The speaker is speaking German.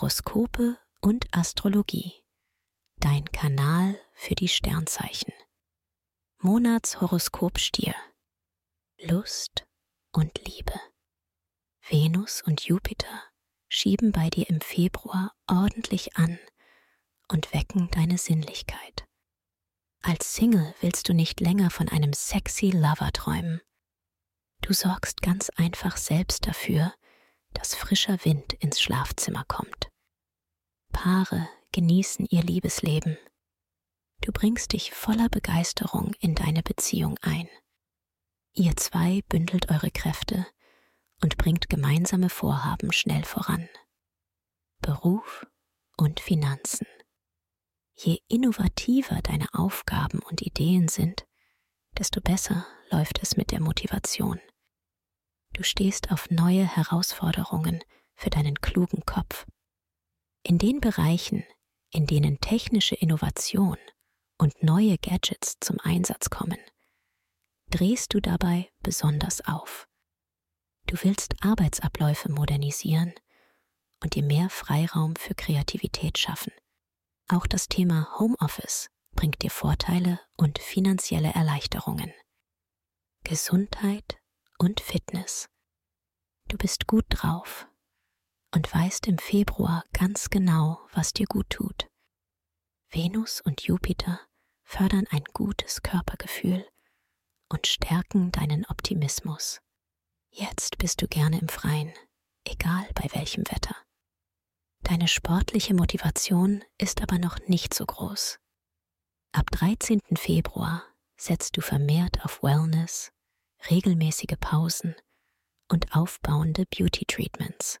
Horoskope und Astrologie. Dein Kanal für die Sternzeichen. Monatshoroskop Stier. Lust und Liebe. Venus und Jupiter schieben bei dir im Februar ordentlich an und wecken deine Sinnlichkeit. Als Single willst du nicht länger von einem sexy Lover träumen. Du sorgst ganz einfach selbst dafür, dass frischer Wind ins Schlafzimmer kommt. Paare genießen ihr Liebesleben. Du bringst dich voller Begeisterung in deine Beziehung ein. Ihr zwei bündelt eure Kräfte und bringt gemeinsame Vorhaben schnell voran. Beruf und Finanzen. Je innovativer deine Aufgaben und Ideen sind, desto besser läuft es mit der Motivation. Du stehst auf neue Herausforderungen für deinen klugen Kopf. In den Bereichen, in denen technische Innovation und neue Gadgets zum Einsatz kommen, drehst du dabei besonders auf. Du willst Arbeitsabläufe modernisieren und dir mehr Freiraum für Kreativität schaffen. Auch das Thema Homeoffice bringt dir Vorteile und finanzielle Erleichterungen. Gesundheit und Fitness. Du bist gut drauf und weißt im Februar ganz genau, was dir gut tut. Venus und Jupiter fördern ein gutes Körpergefühl und stärken deinen Optimismus. Jetzt bist du gerne im Freien, egal bei welchem Wetter. Deine sportliche Motivation ist aber noch nicht so groß. Ab 13. Februar setzt du vermehrt auf Wellness, regelmäßige Pausen und aufbauende Beauty Treatments.